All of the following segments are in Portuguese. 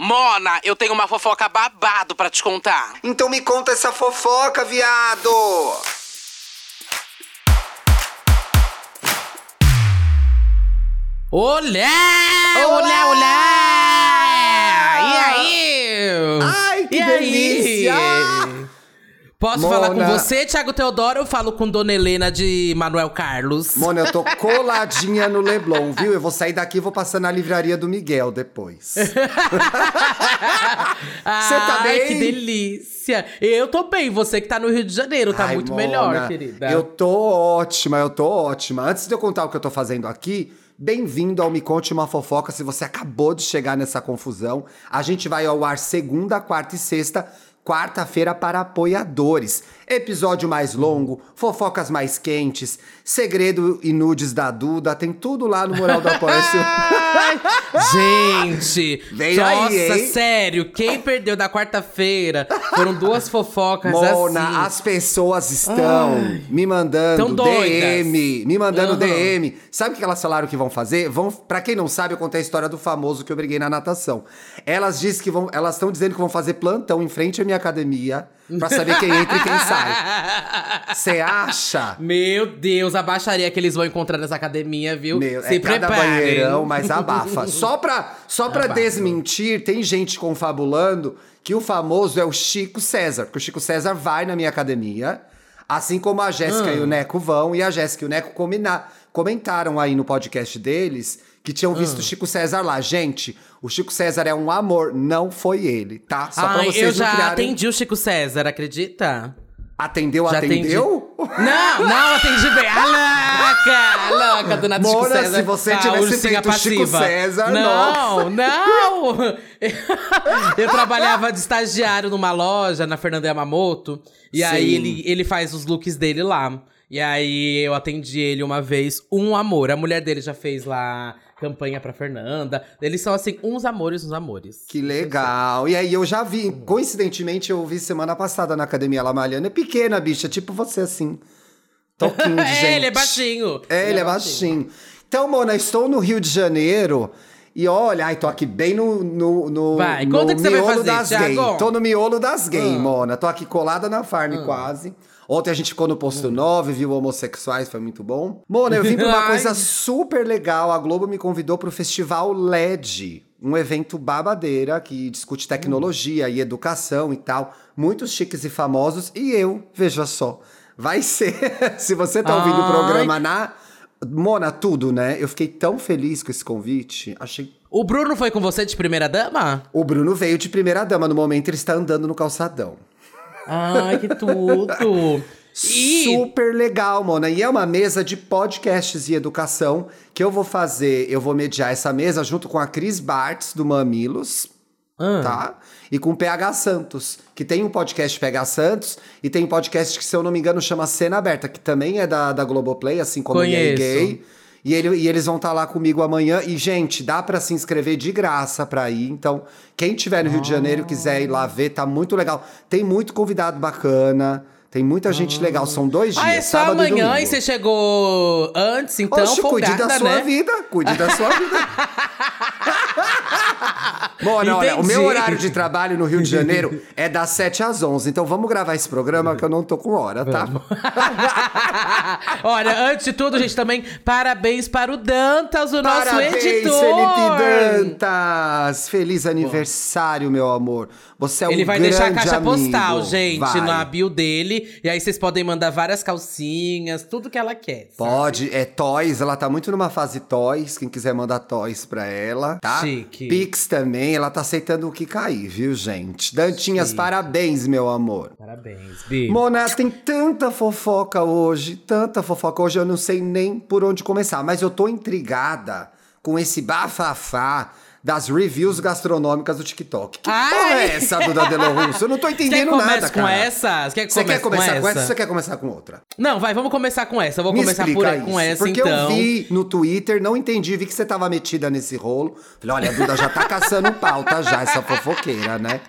Mona, eu tenho uma fofoca babado pra te contar. Então me conta essa fofoca, viado! Olá! Olá, olá! E aí? Ai, que E aí? Posso Mona. falar com você, Thiago Teodoro, ou eu falo com Dona Helena de Manuel Carlos? Mona, eu tô coladinha no Leblon, viu? Eu vou sair daqui e vou passar na livraria do Miguel depois. tá Ai, bem? que delícia! Eu tô bem, você que tá no Rio de Janeiro, tá Ai, muito Mona, melhor, querida. Eu tô ótima, eu tô ótima. Antes de eu contar o que eu tô fazendo aqui, bem-vindo ao Me Conte Uma Fofoca. Se você acabou de chegar nessa confusão, a gente vai ao ar segunda, quarta e sexta. Quarta-feira para apoiadores. Episódio mais longo, fofocas mais quentes, segredo e nudes da Duda, tem tudo lá no Mural do Apoia-se. Gente! Vem nossa, aí, hein? sério, quem perdeu da quarta-feira foram duas fofocas Mona, assim. as pessoas estão me mandando. DM, me mandando Aham. DM. Sabe o que elas falaram que vão fazer? Vão, para quem não sabe, eu contei a história do famoso que eu briguei na natação. Elas dizem que vão, elas estão dizendo que vão fazer plantão em frente à minha academia pra saber quem entra e quem sai. Você acha? Meu Deus, a baixaria que eles vão encontrar nessa academia, viu? Meu, Se é cada preparem. banheirão, mas abafa. Só pra, só pra Abafa. desmentir, tem gente confabulando que o famoso é o Chico César. Porque o Chico César vai na minha academia, assim como a Jéssica Ah. e o Neco vão. E a Jéssica e o Neco comentaram aí no podcast deles que tinham Ah. visto o Chico César lá. Gente, o Chico César é um amor, não foi ele, tá? Só pra Ai, vocês eu já criarem... atendi o Chico César, acredita? Atendeu, Já atendeu? Não, não atendi bem. A louca, louca do Nato Chico Mona, César. se você tivesse ursinha feito o Chico passiva. César, Não, não. Eu trabalhava de estagiário numa loja, na Fernanda Yamamoto. E aí Sim. ele, ele faz os looks dele lá. E aí eu atendi ele uma vez, um amor. A mulher dele já fez lá campanha pra Fernanda. Eles são assim, uns amores, uns amores. Que legal. E aí eu já vi, coincidentemente, eu vi semana passada na academia lá malhando. É pequena, bicha, tipo você assim. Toquinho de gente. É, ele é baixinho. É, ele é baixinho. Então, Mona, estou no Rio de Janeiro. E olha, ai, tô aqui bem no, no, no, Vai, no conta o que você vai miolo fazer, das gay. Thiago. Tô no miolo das gay, Ah. Mona. Tô aqui colada na farm quase. Ontem a gente ficou no posto 9, viu homossexuais, foi muito bom. Mona, eu vim pra uma coisa super legal. A Globo me convidou pro Festival LED. Um evento babadeira que discute tecnologia e educação e tal. Muitos chiques e famosos. E eu, veja só, vai ser. Se você tá ouvindo o Ai. programa na. Mona, tudo, né? Eu fiquei tão feliz com esse convite. Achei. O Bruno foi com você de primeira dama? O Bruno veio de primeira dama. No momento, ele está andando no calçadão. Ai, que tudo! E Super legal, Mona. E é uma mesa de podcasts e educação que eu vou fazer. Eu vou mediar essa mesa junto com a Cris Bartz, do Mamilos. Ah. Tá? E com o PH Santos, que tem um podcast PH Santos, e tem um podcast que, se eu não me engano, chama Cena Aberta, que também é da, da Globoplay, assim como Conheço. gay. E, ele, e eles vão estar lá comigo amanhã. E, gente, dá pra se inscrever de graça pra ir. Então, quem tiver no Rio de Janeiro quiser ir lá ver, tá muito legal. Tem muito convidado bacana. Tem muita gente legal. São dois dias, Ah, é só sábado e amanhã domingo. e você chegou antes, então Oxe, cuide folgada, da sua né? vida, cuide da sua vida. Mona, olha, o meu horário de trabalho no Rio de Janeiro é das 7 às 11. Então vamos gravar esse programa que eu não tô com hora, tá? Olha, antes de tudo, gente, também parabéns para o Dantas, o nosso Parabéns, editor. Felipe Dantas! Feliz aniversário, meu amor. Você é um Ele vai grande deixar a caixa amigo. postal, gente, Vai. na bio dele. E aí vocês podem mandar várias calcinhas, tudo que ela quer. sabe? Pode, é Toys, ela tá muito numa fase Toys, quem quiser mandar Toys pra ela, tá? Chique. Pix também, ela tá aceitando o que cair, viu, gente? Dantinhas, Chique. parabéns, meu amor. Parabéns, Bi. Mona, tem tanta fofoca hoje, tanta fofoca hoje, eu não sei nem por onde começar, mas eu tô intrigada com esse bafafá das reviews gastronômicas do TikTok. Que Ai! porra é essa, Duda Delo Russo? Eu não tô entendendo nada, com cara. essa? Quer que Você quer começar com com essa ou essa? você quer começar com outra? Não, vai, vamos começar com essa. Eu vou Me começar por, explica com isso, essa, Porque então. eu vi no Twitter, não entendi, vi que você tava metida nesse rolo. Falei, olha, a Duda já tá caçando pauta já, essa fofoqueira, né?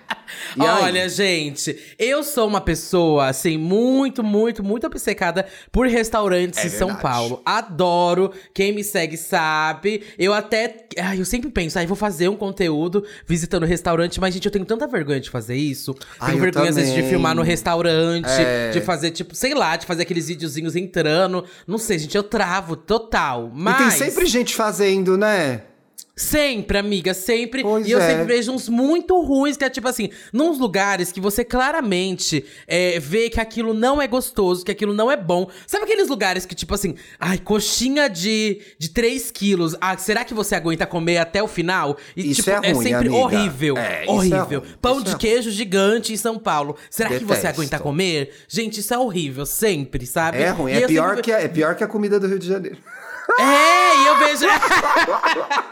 Aí? Olha, gente, eu sou uma pessoa, assim, muito, muito, muito obcecada por restaurantes É em São. Paulo. Adoro. Quem me segue sabe. Eu até. Ai, eu sempre penso, ai, vou fazer um conteúdo visitando restaurante, mas, gente, eu tenho tanta vergonha de fazer isso. Ai, tenho vergonha, às vezes, de filmar no restaurante, É. de fazer, tipo, sei lá, de fazer aqueles videozinhos entrando. Não sei, gente, eu travo total. Mas. E tem sempre gente fazendo, né? Sempre, amiga, sempre. Pois e eu é. sempre vejo uns muito ruins, que é tipo assim, nos lugares que você claramente é, vê que aquilo não é gostoso, que aquilo não é bom. Sabe aqueles lugares que, tipo assim, ai, coxinha de, de 3 quilos, ah, será que você aguenta comer até o final? E, Isso tipo, é ruim, sempre amiga. horrível. É, isso é horrível. ruim, Pão de é queijo gigante em São Paulo. Será que você Detesto. aguenta comer? Gente, isso é horrível, sempre, sabe? É ruim, E é pior, sempre- que a, é pior que a comida do Rio de Janeiro. É, e eu vejo.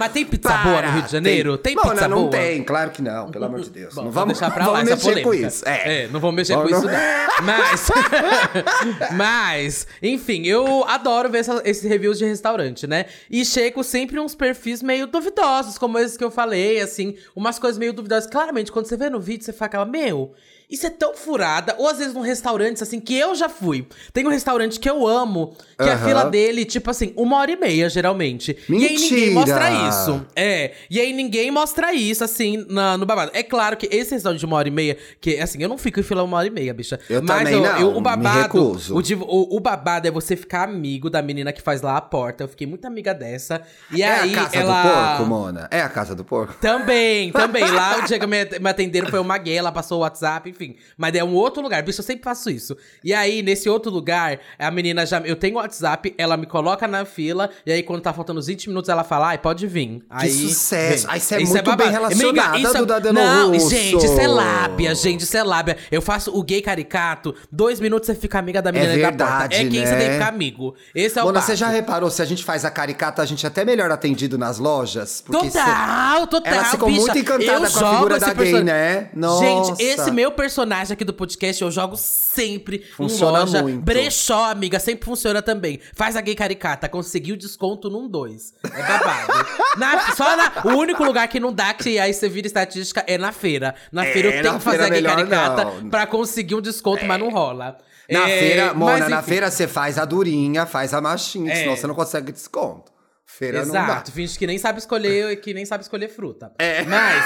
Mas tem pizza boa no Rio de Janeiro? Tem, Não, pizza não, não boa? tem, claro que não, pelo amor de Deus. Bom, não vamos, deixar pra lá vamos essa mexer com isso. É. não vou mexer Vamos com isso não- não. Mas, mas, enfim, eu adoro ver essa- esses reviews de restaurante, né? E chego sempre uns perfis meio duvidosos, como esses que eu falei, assim, umas coisas meio duvidosas. Claramente, quando você vê no vídeo, você fala, meu, isso é tão furada. Ou às vezes num restaurante, assim, que eu já fui. Tem um restaurante que eu amo, que a Aham. fila dele, tipo assim, uma hora e meia, geralmente. E aí ninguém Mentira! mostra isso. É, e aí ninguém mostra isso, assim, na- no babado. É claro que esse restaurante de uma hora e meia, que, assim, eu não fico em fila uma hora e meia, bicha. Eu Mas também eu- não, eu- o babado, o, o, o babado é você ficar amigo da menina que faz lá a porta. Eu fiquei muito amiga dessa. E É aí a casa ela... do porco, Mona? É a casa do porco? Também, também. Lá o dia que me me atenderam foi uma gay, ela passou o WhatsApp, enfim. Mas é um outro lugar. Bicho, eu sempre faço isso. E aí, nesse outro lugar, a menina já. Eu tenho WhatsApp, ela me coloca na fila, e aí, quando tá faltando uns 20 minutos, ela fala, ai, pode vir. Aí, sucesso. vem. Ai, você é Isso muito babado. bem relacionada, isso é- Duda Deno Não, Russo. gente, isso é lábia, gente, isso é lábia. Eu faço o gay caricato, dois minutos você fica amiga da menina da porta. verdade, É quem você né? tem que ficar amigo. Esse é o Mona, você já reparou, se a gente faz a caricata, a gente é até melhor atendido nas lojas? Porque Total, total. Ela ficou bicha. muito encantada com a figura da gay, person- né? Nossa. Gente, esse meu personagem aqui do podcast eu jogo sempre Funciona em loja. muito. Brechó, amiga, sempre funciona também. Faz a gay caricata, conseguiu desconto num dois. É babado. Na- só na, o único lugar que não dá, que aí você vira estatística, é na feira. Na É, feira eu tenho que fazer a gay caricata não. pra conseguir um desconto, mas não rola. Na É, feira, Mona, na feira você faz a durinha, faz a machinha, É. senão você não consegue desconto. Feira não dá. Exato, finge que nem sabe escolher, que nem sabe escolher fruta. É. Mas.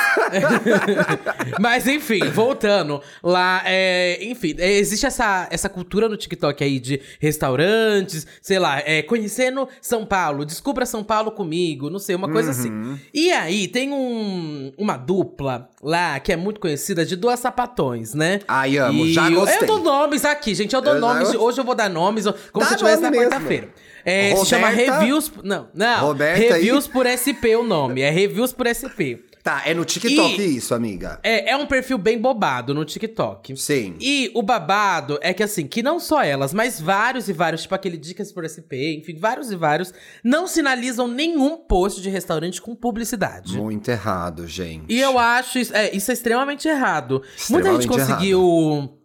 Mas enfim, voltando. Lá, é, enfim, é, existe essa, essa cultura no TikTok aí de restaurantes, sei lá, é, conhecendo São Paulo, descubra São Paulo comigo, não sei, uma coisa Uhum. assim. E aí, tem um, uma dupla lá que é muito conhecida de duas sapatões, né? Ai, amo, E já eu- gostei. Eu dou nomes aqui, gente, eu dou Eu nomes. hoje eu vou dar nomes, como Dá se eu estivesse na quarta-feira. É, se chama Roberta- Reviews. Não, não. Roberta Reviews por SP o nome. É Reviews por SP. Tá, é no TikTok E- isso, amiga. É, é um perfil bem bobado no TikTok. Sim. E o babado é que, assim, que não só elas, mas vários e vários, tipo aquele Dicas por SP, enfim, vários e vários, não sinalizam nenhum post de restaurante com publicidade. Muito errado, gente. E eu acho isso é, isso é extremamente errado. Muita gente Extremamente conseguiu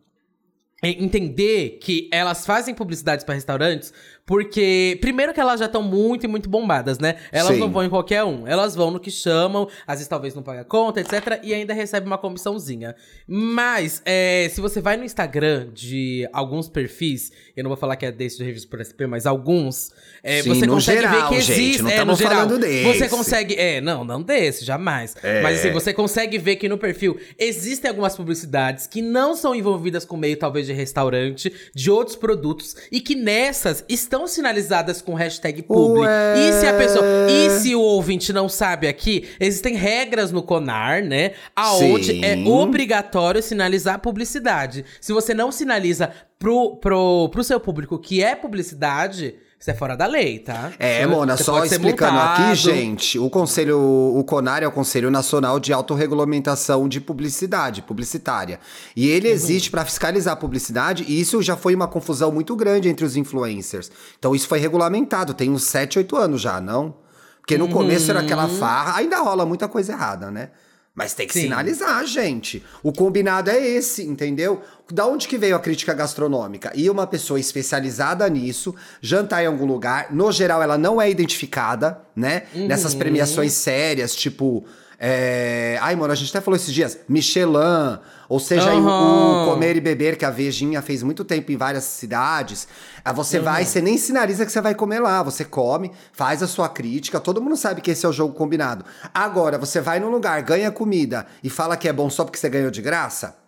é, entender que elas fazem publicidades para restaurantes porque, primeiro, que elas já estão muito e muito bombadas, né? Elas Sim. não vão em qualquer um. Elas vão no que chamam, às vezes talvez não paga conta, etc. E ainda recebe uma comissãozinha. Mas, é, se você vai no Instagram de alguns perfis, eu não vou falar que é desse do Reviews por SP, mas alguns, é, Sim, você consegue geral, ver que gente, existe. não é, no geral. falando Você desse. consegue. É, não, não desse, jamais. É. Mas assim, você consegue ver que no perfil existem algumas publicidades que não são envolvidas com meio, talvez, de restaurante, de outros produtos, e que nessas estão sinalizadas com hashtag publi. Ué. E se a pessoa. E se o ouvinte não sabe aqui, existem regras no CONAR, né? Aonde Sim. é obrigatório sinalizar publicidade. Se você não sinaliza pro, pro, pro seu público que é publicidade. Isso é fora da lei, tá? É, Você- Mona, você só explicando multado. aqui, gente, o Conselho, o CONAR é o Conselho Nacional de Autorregulamentação de Publicidade, publicitária. E Uhum. ele existe para fiscalizar a publicidade, e isso já foi uma confusão muito grande entre os influencers. Então isso foi regulamentado, tem uns 7, 8 anos já, não? Porque no começo era aquela farra, ainda rola muita coisa errada, né? Mas tem que Uhum. Sim. sinalizar, gente. O combinado é esse, entendeu? Da onde que veio a crítica gastronômica? E uma pessoa especializada nisso, jantar em algum lugar, no geral ela não é identificada, né? Nessas premiações sérias, tipo. É, Ai, mano, a gente até falou esses dias, Michelin, ou seja, aí o- Comer e Beber, que a Vejinha fez muito tempo em várias cidades. Aí você vai, você nem sinaliza que você vai comer lá. Você come, faz a sua crítica, todo mundo sabe que esse é o jogo combinado. Agora, você vai num lugar, ganha comida e fala que é bom só porque você ganhou de graça?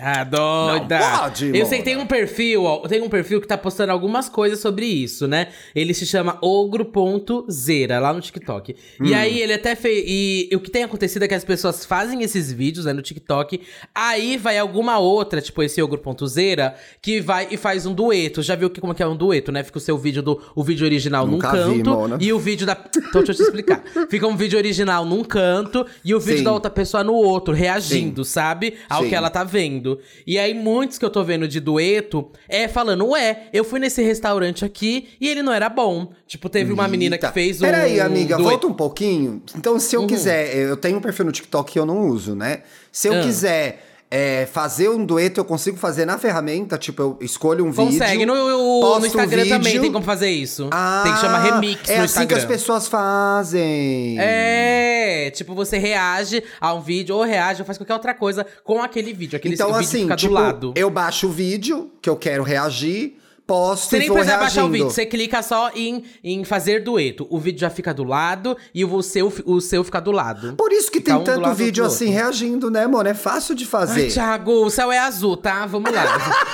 Ah, doida! Não pode, Eu sei que tem um perfil, ó, tem um perfil que tá postando algumas coisas sobre isso, né? Ele se chama ogro.zera, lá no TikTok. E Hum. aí ele até fez. E o que tem acontecido é que as pessoas fazem esses vídeos, né, no TikTok. Aí vai alguma outra, tipo esse ogro.zera, que vai e faz um dueto. Já viu que, como que é um dueto, né? Fica o seu vídeo do o vídeo original Nunca num vi, canto Mona. e o vídeo da. Então deixa eu te explicar. Fica um vídeo original num canto e o vídeo Sim. da outra pessoa no outro, reagindo, sabe? Ao Sim. que ela tá vendo. E aí, muitos que eu tô vendo de dueto é falando, ué, eu fui nesse restaurante aqui e ele não era bom. Tipo, teve uma menina que Eita. fez um. Peraí, amiga, dueto. volta um pouquinho. Então, se eu quiser, eu tenho um perfil no TikTok que eu não uso, né? Se eu Ah. quiser é, fazer um dueto, eu consigo fazer na ferramenta, tipo, eu escolho um Consegue. vídeo. No, no posto um Instagram também tem como fazer isso. Ah, tem que chamar remix é no assim Instagram. que as pessoas fazem. É, tipo, você reage a um vídeo, ou reage, ou faz qualquer outra coisa com aquele vídeo. Aquele Então, vídeo assim, fica tipo, do lado. eu baixo o vídeo que eu quero reagir, posto Você e nem precisa reagindo. baixar o vídeo, você clica só em, em fazer dueto. O vídeo já fica do lado e o seu, o seu fica do lado. Por isso que Fica tem um tanto vídeo assim reagindo, né, mano? É fácil de Ai, fazer. Thiago, o céu é azul, tá? Vamos lá.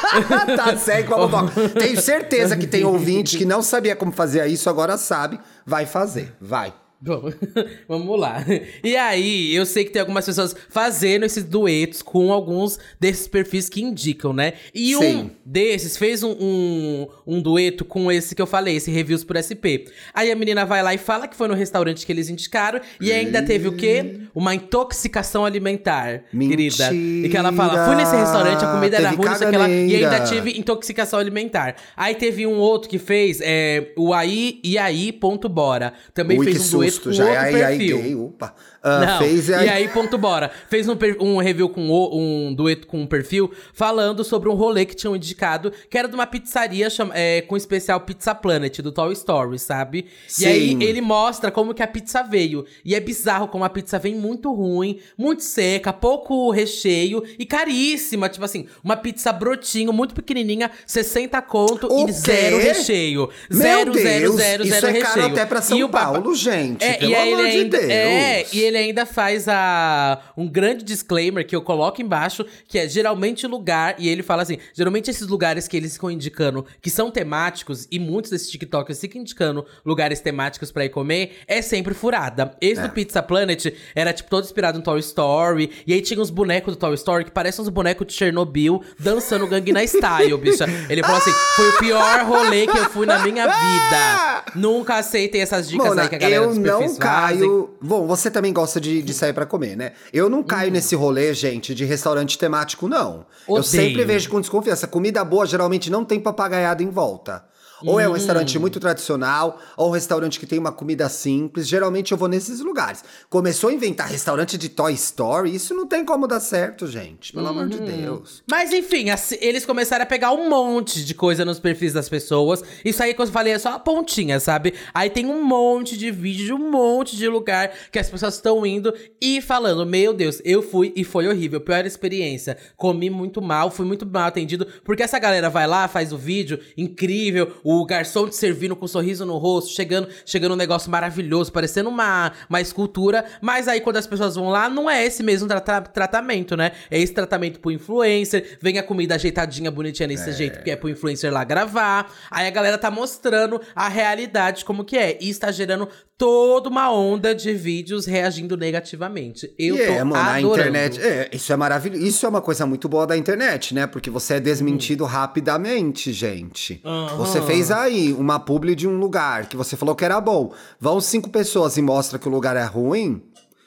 tá, segue com a. Tenho certeza que tem ouvinte que não sabia como fazer isso, agora sabe. Vai fazer, vai. Bom, vamos lá. E aí, eu sei que tem algumas pessoas fazendo esses duetos com alguns desses perfis que indicam, né? E um Sim. desses fez um, um, um dueto com esse que eu falei, esse Reviews por SP. Aí a menina vai lá e fala que foi no restaurante que eles indicaram e ainda teve o quê? Uma intoxicação alimentar, querida. E que ela fala, fui nesse restaurante, a comida era Teve ruim, não sei o que lá, e ainda tive intoxicação alimentar. Aí teve um outro que fez, é, o aí e aí.bora. Também Ui, fez um dueto com já é aí, aí, gay, opa. Ah, Não, fez e aí, ponto bora. Fez um, um review com o- um dueto com um perfil falando sobre um rolê que tinham indicado, que era de uma pizzaria chama- é, com o especial Pizza Planet, do Toy Story, sabe? Sim. E aí ele mostra como que a pizza veio. E é bizarro como a pizza vem muito ruim, muito seca, pouco recheio e caríssima. Tipo assim, uma pizza brotinho, muito pequenininha, 60 conto O e zero quê? recheio. Meu zero, Deus, zero, zero, isso zero é recheio. caro até pra São E o Paulo, gente, É, pelo e aí amor de ainda, Deus. É, e ele ainda faz a, um grande disclaimer que eu coloco embaixo, que é geralmente lugar, e ele fala assim, geralmente esses lugares que eles ficam indicando que são temáticos, e muitos desses TikTokers ficam indicando lugares temáticos pra ir comer, é sempre furada. Esse É. do Pizza Planet era, tipo, todo inspirado no Toy Story, e aí tinha uns bonecos do Toy Story que parecem uns bonecos de Chernobyl, dançando Gangnam Style, bicha. Ele falou assim, foi o pior rolê que eu fui na minha vida. Nunca aceitem essas dicas Mona, aí que a galera eu não perfis fazem. caio. Bom, você também gosta de, de sair pra comer, né? Eu não caio nesse rolê, gente, de restaurante temático, não. Eu Odeio. sempre vejo com desconfiança. Comida boa geralmente não tem papagaiada em volta. Ou Hum. é um restaurante muito tradicional, ou um restaurante que tem uma comida simples. Geralmente eu vou nesses lugares. Começou a inventar restaurante de Toy Story, isso não tem como dar certo, gente. Pelo amor Uhum. de Deus. Mas enfim, assim, eles começaram a pegar um monte de coisa nos perfis das pessoas. Isso aí que eu falei é só a pontinha, sabe? Aí tem um monte de vídeo de um monte de lugar que as pessoas estão indo e falando: Meu Deus, eu fui e foi horrível, pior experiência. Comi muito mal, fui muito mal atendido. Porque essa galera vai lá, faz o vídeo incrível, o garçom te servindo com um sorriso no rosto, chegando, chegando um negócio maravilhoso, parecendo uma, uma escultura. Mas aí quando as pessoas vão lá, não é esse mesmo trata- tratamento, né? É esse tratamento pro influencer, vem a comida ajeitadinha, bonitinha desse jeito, que é pro influencer lá gravar. Aí a galera tá mostrando a realidade como que é. E está gerando toda uma onda de vídeos reagindo negativamente. Eu tô é, mano, a adorando. internet. É, isso é maravilhoso. Isso é uma coisa muito boa da internet, né? Porque você é desmentido rapidamente, gente. Aham. Você fez aí uma publi de um lugar que você falou que era bom. Vão cinco pessoas e mostra que o lugar é ruim.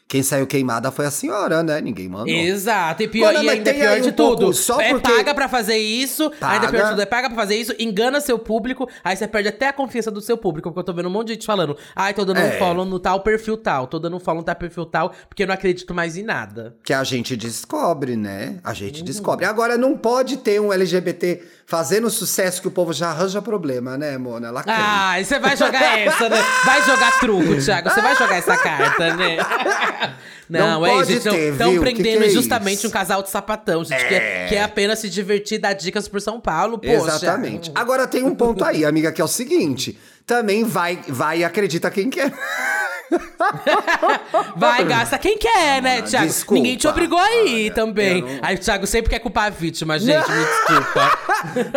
Quem saiu queimada foi a senhora, né? Ninguém mandou. Exato, e, pior, Mano, e ainda tem pior aí de um tudo. só é porque- paga pra fazer isso, ainda pior de Paga. tudo, é paga pra fazer isso, engana seu público, aí você perde até a confiança do seu público, porque eu tô vendo um monte de gente falando, ai, tô dando um É. follow no tal perfil tal, tô dando um follow no tal perfil tal, porque eu não acredito mais em nada. Que a gente descobre, né? A Uhum. gente descobre. Agora, não pode ter um LGBT fazendo sucesso que o povo já arranja problema, né, Mona? Ela Ah, e você vai jogar essa, né? Vai jogar truco, Thiago. Você vai jogar essa carta, né? Não é, pode gente, ter, estão prendendo Que que é justamente isso? um casal de sapatão, gente, que, é, que é apenas se divertir, dar dicas por São Paulo, poxa. Exatamente. Agora tem um ponto aí, amiga, que é o seguinte: também vai, vai e acredita quem quer. Vai, gasta quem quer, né, Ah, Thiago? desculpa. Ninguém te obrigou a ir Olha, também. não- Aí o Thiago sempre quer culpar a vítima, gente, me desculpa.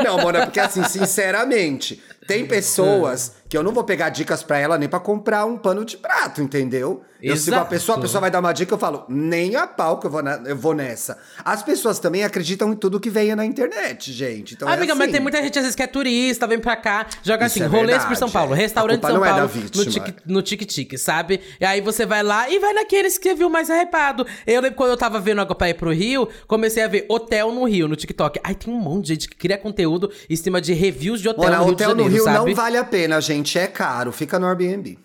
Não, Mona, porque assim, sinceramente, tem pessoas que eu não vou pegar dicas pra ela nem pra comprar um pano de prato, entendeu? Eu sigo a Exato. pessoa, a pessoa vai dar uma dica, eu falo, nem a pau que eu vou, na- eu vou nessa. As pessoas também acreditam em tudo que venha na internet, gente. Então é Amiga, mas assim. tem muita gente às vezes que é turista, vem pra cá, joga Isso assim, é rolês por São Paulo, é. restaurante São não é da Paulo, no vítima. tic- no tic-tic, sabe? E aí você vai lá e vai naqueles que viu mais arrepado. Eu lembro quando eu tava vendo agora pra ir pro Rio, comecei a ver hotel no Rio, no TikTok. Ai, tem um monte de gente que cria conteúdo em cima de reviews de hotel no Rio hotel Janeiro, no Rio sabe? não vale a pena, gente. É caro. Fica no Airbnb.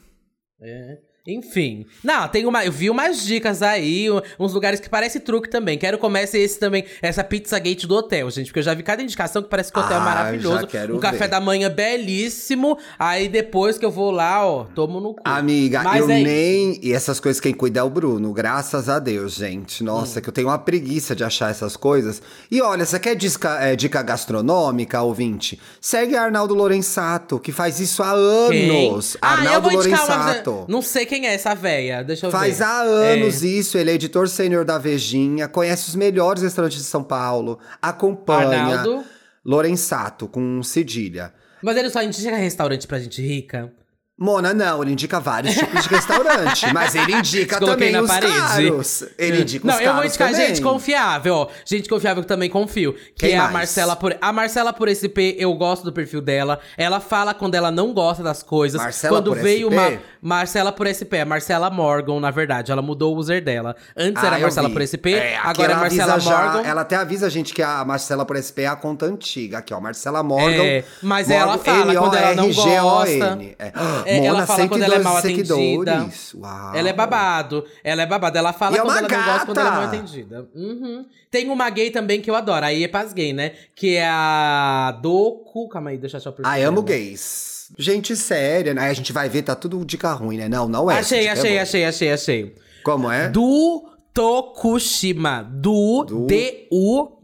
É. Enfim. Não, tem uma. Eu vi umas dicas aí, uns lugares que parece truque também. Quero começar esse também, essa pizza gate do hotel, gente. Porque eu já vi cada indicação que parece que o hotel é Ah, maravilhoso. já quero um café ver. da manhã belíssimo. Aí depois que eu vou lá, ó, tomo no cu. Amiga, Mas eu é isso. nem. E essas coisas quem cuida é o Bruno, graças a Deus, gente. Hum. Nossa, que eu tenho uma preguiça de achar essas coisas. E olha, você quer dica, é, dica gastronômica, ouvinte? Segue Arnaldo Lorenzato, que faz isso há Quem? anos. Ah, eu Arnaldo vou indicar uma. Lorenzato. Não sei quem é essa véia. Deixa eu Faz ver. há anos É. isso, ele é editor sênior da Vejinha, conhece os melhores restaurantes de São Paulo, acompanha. Arnaldo? Lorenzato, com cedilha. Mas ele só indica restaurante pra gente rica. Mona, não, ele indica vários tipos de restaurante, mas ele indica também na os parede. caros. Ele indica Não, os eu vou caros indicar também. gente confiável, ó. Gente confiável que também confio. Que Quem é a mais? Marcela por A Marcela por SP, eu gosto do perfil dela. Ela fala quando ela não gosta das coisas. Marcela quando por veio SP? uma Marcela por SP, a Marcela Morgan, na verdade, ela mudou o user dela. Antes Ah, era Marcela vi. por SP, É, agora é ela Marcela avisa já- Morgan. ela até avisa a gente que a Marcela por SP é a conta antiga. Aqui, ó, Marcela Morgan. É, mas ela fala Morgan, quando ela não M-O-R-G-O-N. gosta. É. É, ela Mona, fala quando ela é mal 112 atendida. Uau. Ela é babado. Ela é babado. Ela fala é quando ela não gosta, quando ela é mal gata. atendida. Uhum. Tem uma gay também que eu adoro. Aí é pras gay, né? Que é a Doku. Calma aí, deixa eu o perfil Ai, amo gays. Gente séria, né? Aí a gente vai ver, tá tudo dica ruim, né? Não, não é. Achei, dica achei, é achei, achei, achei. Como é? Do Tokushima. Do, Do- D-U.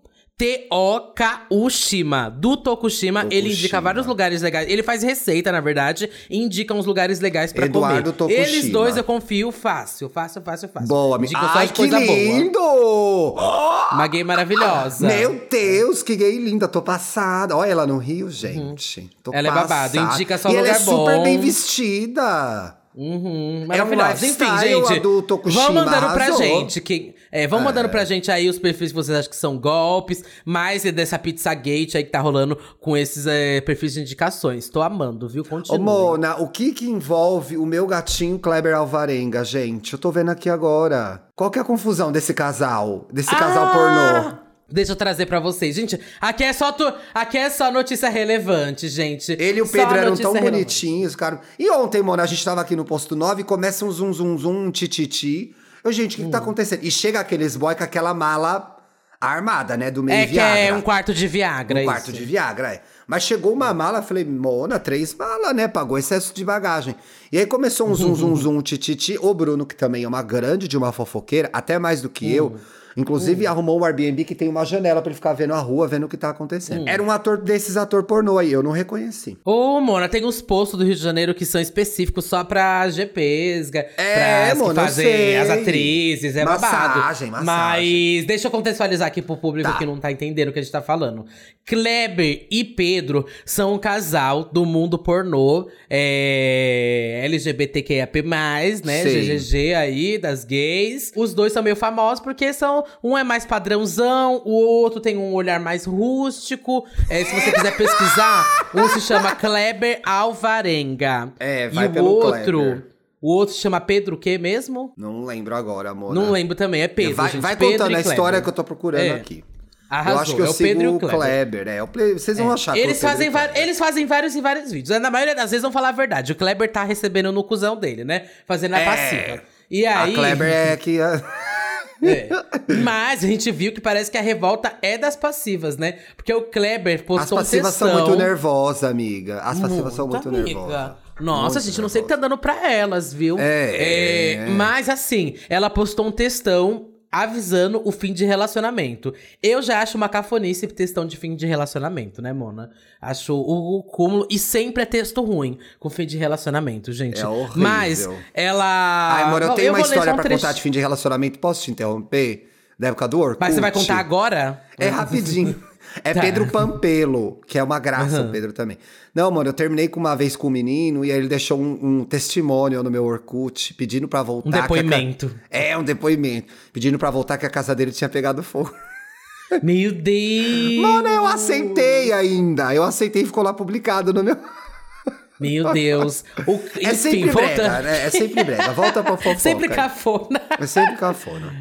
T-O-K-U-Shima. Do Tokushima, ele indica Tokushima. vários lugares legais. Ele faz receita, na verdade, e indica uns lugares legais pra Eduardo comer. Tokushima. Eles dois eu confio fácil, fácil, fácil, fácil. Boa, amiga. Ai, que coisa boa. lindo! Uma gay maravilhosa. Meu Deus, que gay linda, tô passada. Olha ela no Rio, gente. Tô Uhum. Ela é babado, passada. indica só e ela é lugar super bem vestida. Uhum, É um maravilhosa. Enfim, lifestyle, gente, Tokushima vão mandando pra gente. Que, é, vão mandando pra gente aí os perfis que vocês acham que são golpes. Mais dessa Pizzagate aí que tá rolando com esses é, perfis de indicações. Tô amando, viu? Ô, Continua. Mona, o que que envolve o meu gatinho Kleber Alvarenga, gente? Eu tô vendo aqui agora. Qual que é a confusão desse casal? Desse casal Ah! pornô? Deixa eu trazer pra vocês. Gente, aqui é só, tu, aqui é só notícia relevante, gente. Ele e o Pedro eram tão relevante. bonitinhos, cara. E ontem, Mona, a gente tava aqui no posto 9 e começa um zum zum zum, um tititi. Eu, gente, o que, que tá Hum. acontecendo? E chega aqueles boy com aquela mala armada, né? Do meio É que Viagra. é um quarto de Viagra, Um quarto isso. de Viagra, é. Mas chegou uma mala, eu falei, Mona, três malas, né? Pagou excesso de bagagem. E aí começou um zum, zum, zum, tititi. O Bruno, que também é uma grande de uma fofoqueira, até mais do que eu. Inclusive, arrumou um Airbnb que tem uma janela pra ele ficar vendo a rua, vendo o que tá acontecendo. Era um ator desses ator pornô aí, eu não reconheci. Ô, Mona, tem uns postos do Rio de Janeiro que são específicos só pra GPs, É, pras Mona, que fazem as atrizes, é Massagem, babado. massagem. Mas deixa eu contextualizar aqui pro público Tá. que não tá entendendo o que a gente tá falando. Kleber e Pedro são um casal do mundo pornô, é, LGBTQIAP+, né? Sim. GGG aí, das gays. Os dois são meio famosos porque são um é mais padrãozão, o outro tem um olhar mais rústico. É, se você quiser pesquisar, um se chama Kleber Alvarenga. É, vai e o pelo outro Kleber. O outro chama Pedro o quê mesmo? Não lembro agora, amor. Não lembro também, é Pedro. Vai, gente. vai Pedro contando a história que eu tô procurando É. aqui. Arrasou, eu acho que eu é o sigo Pedro o Kleber. É, o Ple- vocês vão achar que Eles é Pedro fazem, va- eles fazem vários e vários vídeos. Na maioria das vezes vão falar a verdade. O Kleber tá recebendo no cuzão dele, né? Fazendo a É. passiva. E aí. A Kleber é que. É. Mas a gente viu que parece que a revolta é das passivas, né? Porque o Kleber As postou um passivas textão. são muito nervosas, amiga. As passivas são muito amiga. nervosas. Nossa, Muito gente, não sei o que tá dando pra elas, viu? É. É, Mas assim, ela postou um textão avisando o fim de relacionamento. Eu já acho uma cafonice textão de fim de relacionamento, né, Mona? Acho o, o cúmulo. E sempre é texto ruim com fim de relacionamento, gente. É horrível. Mas ela. Ai, amor, eu tenho uma vou ler história um pra trecho- contar de fim de relacionamento. Posso te interromper? Da época do Orkut. Mas você vai contar agora? É rapidinho. É Tá. Pedro Pampelo, que é uma graça, o Pedro também. Não, mano, eu terminei com uma vez com um menino e aí ele deixou um, um testemunho no meu Orkut, pedindo pra voltar. Um ca- depoimento. É, um depoimento. Pedindo pra voltar que a casa dele tinha pegado fogo. Meu Deus! Mano, eu aceitei ainda. Eu aceitei e ficou lá publicado no meu. Meu Deus. O... É Enfim, sempre brega, voltando. né? É sempre brega. Volta pra fofoca. Sempre cafona. É sempre cafona.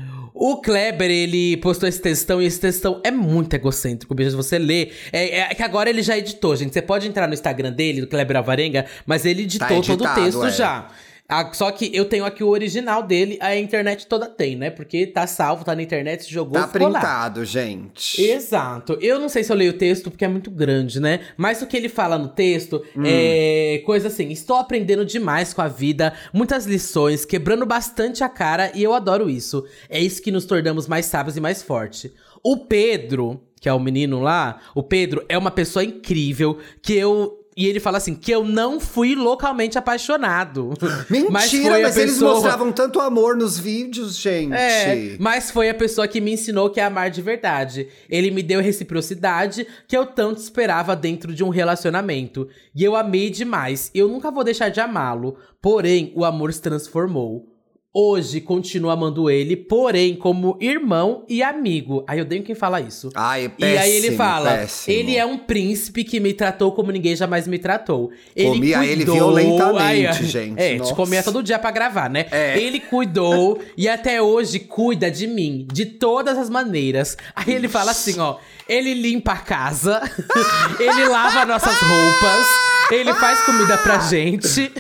O Kleber, ele postou esse textão e esse textão é muito egocêntrico, bicho. Você lê. É, é que agora ele já editou, gente. Você pode entrar no Instagram dele, do Kleber Alvarenga, mas ele editou Tá todo o editado, texto é. já. Ah, só que eu tenho aqui o original dele, a internet toda tem, né? Porque tá salvo, tá na internet, jogou, Tá ficou lá. printado, gente. Exato. Eu não sei se eu leio o texto porque é muito grande, né? Mas o que ele fala no texto Hum. é coisa assim: estou aprendendo demais com a vida, muitas lições, quebrando bastante a cara e eu adoro isso. É isso que nos tornamos mais sábios e mais fortes. O Pedro, que é o menino lá, o Pedro é uma pessoa incrível que eu. E ele fala assim: que eu não fui localmente apaixonado. Mentira, mas, foi a eles pessoa- mostravam tanto amor nos vídeos, gente. é, mas foi a pessoa que me ensinou que é amar de verdade. Ele me deu reciprocidade que eu tanto esperava dentro de um relacionamento. E eu amei demais. Eu nunca vou deixar de amá-lo. Porém, o amor se transformou. Hoje continuo amando ele, porém, como irmão e amigo. Aí eu tenho quem fala isso. Ai, é e aí ele péssimo, fala: péssimo. ele é um príncipe que me tratou como ninguém jamais me tratou. Ele Comia ele cuidou- violentamente, Ai, gente, É, nossa. te comia todo dia pra gravar, né? É. Ele cuidou e até hoje cuida de mim, de todas as maneiras. Aí ele fala assim, ó. Ele limpa a casa, ele lava nossas roupas, ele faz comida pra gente.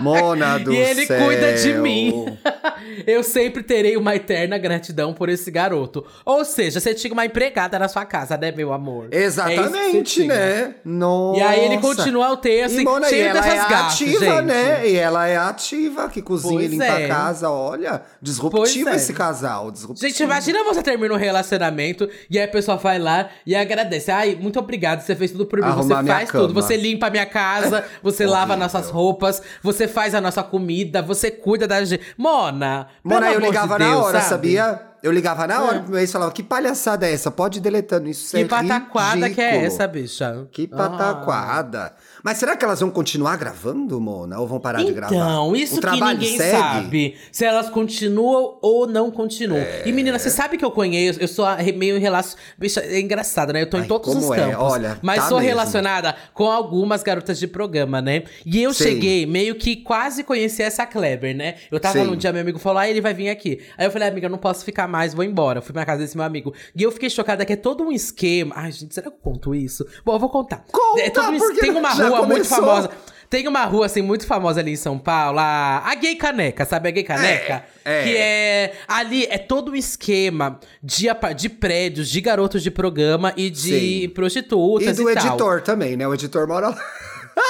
Mona do e ele céu. cuida de mim. Eu sempre terei uma eterna gratidão por esse garoto. Ou seja, você tinha uma empregada na sua casa, né, meu amor? É Exatamente, tinha. né? Nossa. E aí ele continua o texto, E, Mona, e cheio ela dessas é gafas, ativa, gente. né? E ela é ativa, que cozinha Pois e limpa é. a casa. Olha, disruptivo Pois é. esse casal. Disruptivo. Gente, imagina você termina um relacionamento e aí a pessoa vai lá e agradece. Ai, muito obrigado, você fez tudo por mim. Arrumar você faz cama. tudo. Você limpa a minha casa, você lava nossas roupas, você faz a nossa comida, você cuida da gente. Mona, Mona, eu ligava de na Deus, hora, sabe? sabia? Eu ligava na hora É. pro meu ex e falava, que palhaçada é essa? Pode ir deletando isso, Que é pataquada que é ridículo. essa, bicha? Que pataquada. Mas será que elas vão continuar gravando, Mona? Ou vão parar de gravar? Então, isso o que ninguém segue? sabe. Se elas continuam ou não continuam. E menina, você sabe que eu conheço, eu sou meio relacionada. Bicha, é engraçado, né? Eu tô em Ai, todos os é? campos. Olha, mas tá sou mesmo. relacionada com algumas garotas de programa, né? E eu Sim. cheguei meio que quase conheci essa Kleber, né? Eu tava Sim. num dia, meu amigo falou, ah, ele vai vir aqui. Aí eu falei, amiga, eu não posso ficar mais, vou embora. Fui pra casa desse meu amigo. E eu fiquei chocada que é todo um esquema. Ai, gente, será que eu conto isso? Bom, eu vou contar. Conta, é todo um Tem uma já rua muito começou. famosa. Tem uma rua, assim, muito famosa ali em São Paulo, a, a Gay Caneca, sabe a Gay Caneca? É, é. Que é... Ali é todo um esquema de, de prédios, de garotos de programa e de Sim. prostitutas E e, do tal. editor também, né? O editor mora lá.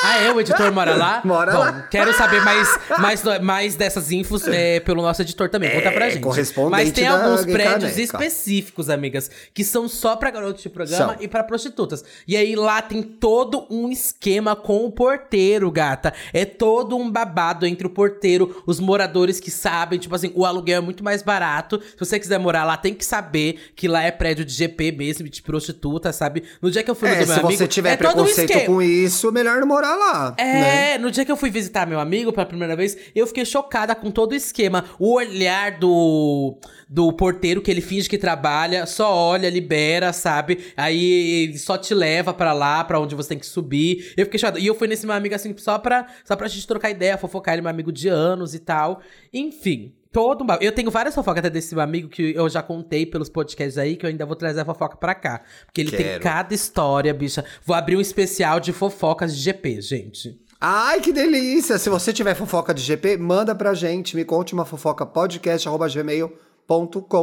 Ah, é? O editor mora lá? Mora Bom, lá. quero saber mais, mais, mais dessas infos é, pelo nosso editor também. Conta pra É, gente. correspondente Mas tem alguns prédios Caneca. específicos, amigas, que são só pra garotos de programa São. e pra prostitutas. E aí lá tem todo um esquema com o porteiro, gata. É todo um babado entre o porteiro, os moradores que sabem, tipo assim, o aluguel é muito mais barato. Se você quiser morar lá, tem que saber que lá é prédio de GP mesmo, de prostituta, sabe? No dia que eu fui no É, do meu se amigo, você tiver é um preconceito esquema. com isso, melhor não morar lá. né? É, no dia que eu fui visitar meu amigo pela primeira vez, eu fiquei chocada com todo o esquema. O olhar do, do porteiro, que ele finge que trabalha, só olha, libera, sabe? Aí só te leva pra lá, pra onde você tem que subir. Eu fiquei chocada. E eu fui nesse meu amigo assim, só pra, só pra gente trocar ideia, fofocar ele, meu amigo de anos e tal. Enfim. Todo um Eu tenho várias fofocas até desse meu amigo que eu já contei pelos podcasts aí, que eu ainda vou trazer a fofoca pra cá. Porque ele tem Quero. cada história, bicha. Vou abrir um especial de fofocas de GP, gente. Ai, que delícia! Se você tiver fofoca de GP, manda pra gente. Me conte uma fofoca podcast.gmail.com.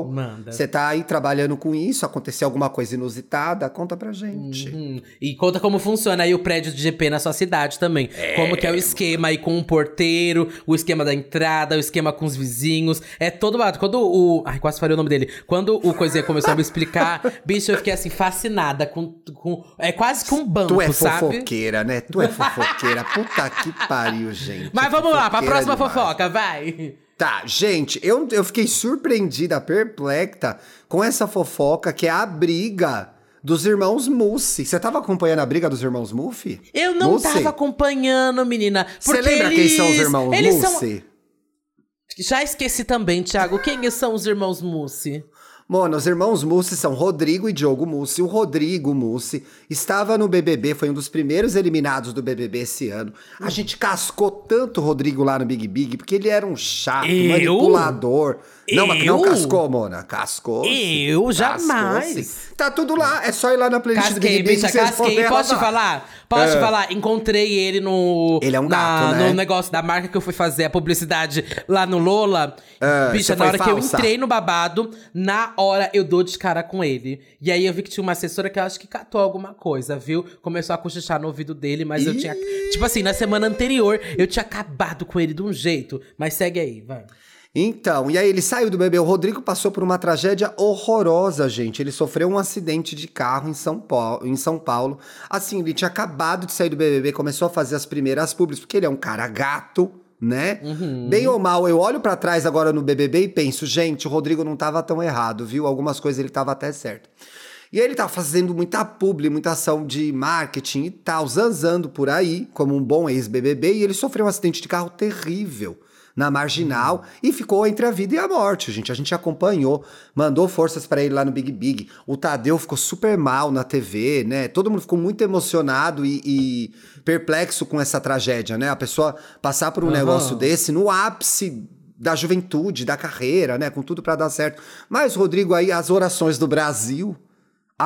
Manda. Você tá aí trabalhando com isso? Aconteceu alguma coisa inusitada? Conta pra gente. Hum, E conta como funciona aí o prédio de GP na sua cidade também. Como que é o esquema aí com o porteiro, o esquema da entrada, o esquema com os vizinhos. É todo lado. Quando o. Ai, quase falei o nome dele. Quando o Coisinha começou a me explicar, bicho, eu fiquei assim, fascinada com. com é quase com um banco, Tu é sabe? fofoqueira, né? Tu é fofoqueira. Puta que pariu, gente. Mas vamos lá, pra próxima demais. fofoca, vai. Tá, gente, eu, eu fiquei surpreendida, perplexa com essa fofoca que é a briga dos irmãos Mussi. Você tava acompanhando a briga dos irmãos Mussi? Eu não Mussi? tava acompanhando, menina. Você lembra quem são os eles- irmãos Eles são. Mussi? Já esqueci também, Thiago. Quem são os irmãos Mussi? Mano, os irmãos Mussi são Rodrigo e Diogo Mussi. O Rodrigo Mussi estava no BBB, foi um dos primeiros eliminados do BBB esse ano. A gente cascou tanto o Rodrigo lá no Big Big, porque ele era um chato, Eu? manipulador. Não, mas não Eu? cascou, Mona. Cascou. Eu? Cascou, Jamais. sim. Tá tudo lá, é só ir lá na playlist do Casquei, Big Big. bicha, casquei. Posso te falar? Posso te É. falar? Encontrei ele no. Ele é um na- gato, né? No negócio da marca que eu fui fazer a publicidade lá no Lola. É, bicha, na hora que eu falsa? entrei no babado, na hora eu dou de cara com ele. E aí eu vi que tinha uma assessora que eu acho que catou alguma coisa, viu? Começou a cochichar no ouvido dele, mas eu tinha. Tipo assim, na semana anterior eu tinha acabado com ele de um jeito. Mas segue aí, vai. Então, e aí ele saiu do bebê. O Rodrigo passou por uma tragédia horrorosa, gente. Ele sofreu um acidente de carro em São Paulo. Em São Paulo. Assim, ele tinha acabado de sair do BBB, começou a fazer as primeiras públicas, porque ele é um cara gato, né? Bem ou mal, eu olho pra trás agora no BBB e penso, gente, o Rodrigo não tava tão errado, viu? Algumas coisas ele tava até certo. E ele tava fazendo muita publi, muita ação de marketing e tal, zanzando por aí, como um bom ex-BBB, e ele sofreu um acidente de carro terrível na marginal e ficou entre a vida e a morte, gente. A gente acompanhou, mandou forças pra ele lá no Big Big. O Tadeu ficou super mal na TV, né? Todo mundo ficou muito emocionado e, e perplexo com essa tragédia, né? A pessoa passar por um Aham. negócio desse no ápice da juventude, da carreira, né? Com tudo pra dar certo. Mas, Rodrigo, aí as orações do Brasil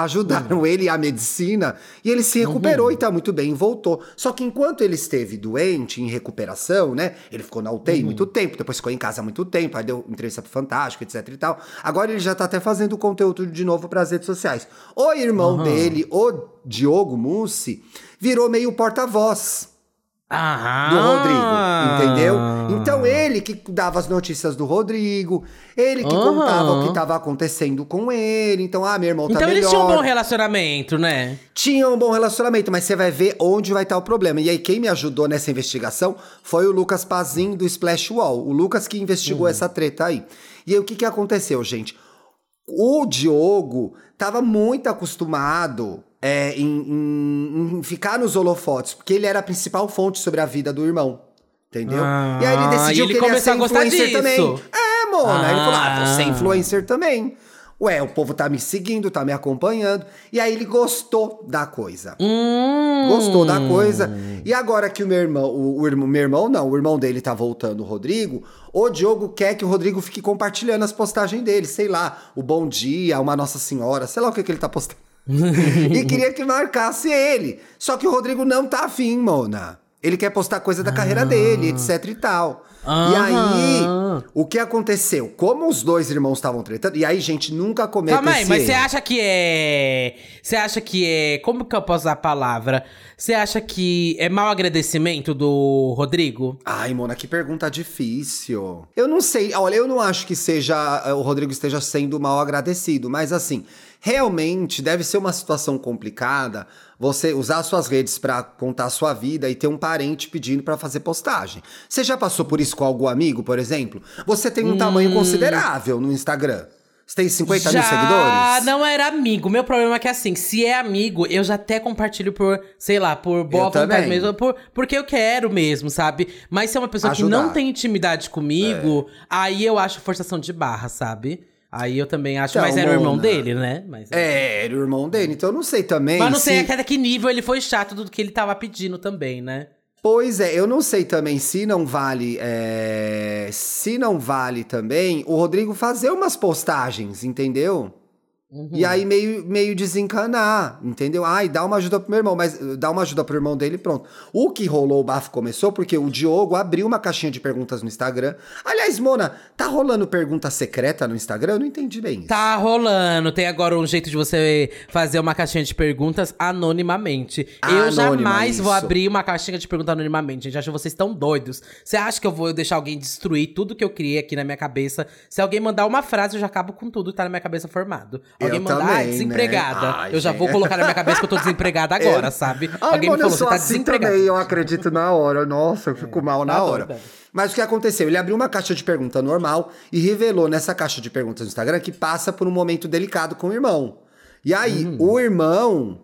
ajudaram ele e a medicina e ele se recuperou e tá muito bem, voltou. Só que enquanto ele esteve doente, em recuperação, né? Ele ficou na UTI muito tempo, depois ficou em casa muito tempo, aí deu entrevista pro Fantástico, etc e tal. Agora ele já tá até fazendo conteúdo de novo pras redes sociais. O irmão dele, o Diogo Mussi, virou meio porta-voz Ah! do Rodrigo, entendeu? Então ele que dava as notícias do Rodrigo, ele que Aham. contava o que estava acontecendo com ele. Então, ah, meu irmão tá Então eles melhor. tinham um bom relacionamento, né? Tinha um bom relacionamento, mas você vai ver onde vai estar o problema. E aí, quem me ajudou nessa investigação foi o Lucas Pazin do Splash Wall. O Lucas que investigou essa treta aí. E aí, o que, que aconteceu, gente? O Diogo tava muito acostumado é, em, em- em ficar nos holofotes, porque ele era a principal fonte sobre a vida do irmão. Entendeu? Ah, e aí ele decidiu e ele que ele ia ser a influencer disso. também. É, mona. Aí ele falou: ah, vou ser Ah. influencer também. Ué, o povo tá me seguindo, tá me acompanhando. E aí ele gostou da coisa. Hum. Gostou da coisa. E agora que o meu irmão, o, o irmão, meu irmão não, o irmão dele tá voltando, o Rodrigo, o Diogo quer que o Rodrigo fique compartilhando as postagens dele, sei lá, o Bom Dia, uma Nossa Senhora, sei lá o que, que ele tá postando. e queria que marcasse ele. Só que o Rodrigo não tá afim, Mona. Ele quer postar coisa da carreira dele, etc e tal. E Aham. aí, o que aconteceu? Como os dois irmãos estavam tretando, e aí, gente, nunca cometa Calma aí, mas você acha que é. Você acha que é. Como que eu posso usar a palavra? Você acha que é mau agradecimento do Rodrigo? Ai, Mona, que pergunta difícil. Eu não sei, olha, eu não acho que seja eh, o Rodrigo esteja sendo mal agradecido, mas assim, realmente deve ser uma situação complicada você usar suas redes pra contar a sua vida e ter um parente pedindo pra fazer postagem. Você já passou por isso com algum amigo, por exemplo? Você tem um tamanho considerável no Instagram. Você tem 50 já mil seguidores? não era amigo. Meu problema é que assim, se é amigo, eu já até compartilho por, sei lá, por boa Eu vontade também. mesmo, por, porque eu quero mesmo, sabe? Mas se é uma pessoa que Ajudar. não tem intimidade comigo, aí eu acho forçação de barra, sabe? Aí eu também acho. Então, mas era o irmão dele, né? Mas, É, era o irmão dele, então eu não sei também. Mas não sei se... até que nível ele foi chato do que ele tava pedindo também, né? Pois é, eu não sei também se não vale. é, Se não vale também o Rodrigo fazer umas postagens, entendeu? E aí meio, meio desencanar, entendeu? Ai, dá uma ajuda pro meu irmão, mas uh, dá uma ajuda pro irmão dele pronto. O que rolou, o bafo começou porque o Diogo abriu uma caixinha de perguntas no Instagram. Aliás, Mona, tá rolando pergunta secreta no Instagram? Eu não entendi bem isso. Tá rolando. Tem agora um jeito de você fazer uma caixinha de perguntas anonimamente. eu Anônima, jamais vou isso. abrir uma caixinha de perguntas anonimamente, gente. Acho que vocês estão doidos. Você acha que eu vou deixar alguém destruir tudo que eu criei aqui na minha cabeça? Se alguém mandar uma frase, eu já acabo com tudo que tá na minha cabeça formado. Alguém Eu mandar, também, ah, né? desempregada. Ai, eu já vou colocar na minha cabeça que eu tô desempregada agora, sabe? Ai, alguém mano, me falou, eu sou você tá assim desempregada. também, eu acredito na hora. Nossa, eu fico mal na tá hora. doida. Mas o que aconteceu? Ele abriu uma caixa de pergunta normal e revelou nessa caixa de perguntas no Instagram que passa por um momento delicado com o irmão. E aí, Hum. o irmão.